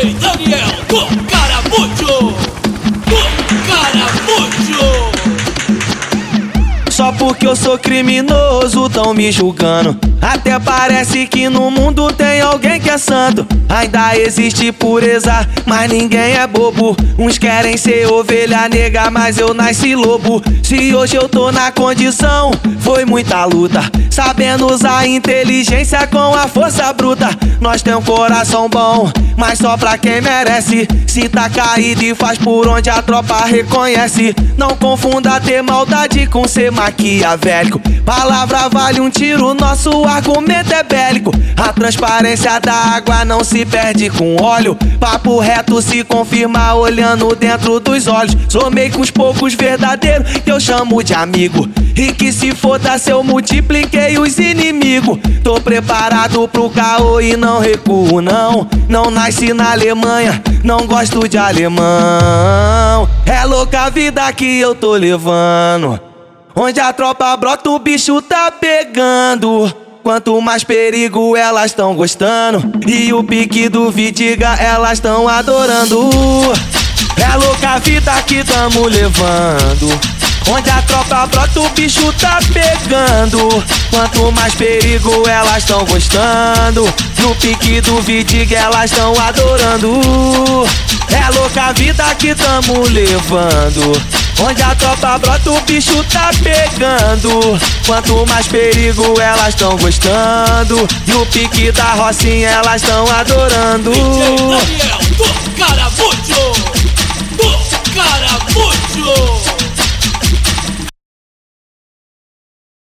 DJ Daniel do Caramujo, Só porque eu sou criminoso, tão me julgando. Até parece que no mundo tem alguém que é santo. Ainda existe pureza, mas ninguém é bobo. Uns querem ser ovelha negra, mas eu nasci lobo. Se hoje eu tô na condição, foi muita luta. Sabendo usar inteligência com a força bruta. Nós tem um coração bom, mas só pra quem merece. Se tá caído e faz por onde a tropa reconhece. Não confunda ter maldade com ser maquiavélico. Palavra vale um tiro, nosso argumento é bélico. A transparência da água não se perde com óleo. Papo reto se confirma olhando dentro dos olhos. Somei com os poucos verdadeiros que eu chamo de amigo. E que se foda se eu multipliquei os inimigos. Tô preparado pro caô e não recuo, não. Não nasci na Alemanha, não gosto de alemão. É louca a vida que eu tô levando. Onde a tropa brota, o bicho tá pegando. Quanto mais perigo elas tão gostando. E o pique do Vidiga elas tão adorando. É louca a vida que tamo levando. Onde a tropa brota, o bicho tá pegando. Quanto mais perigo elas tão gostando. No pique do Vidiga elas tão adorando. É louca a vida que tamo levando. Onde a tropa brota, o bicho tá pegando. Quanto mais perigo elas tão gostando. E o pique da Rocinha elas tão adorando. DJ Daniel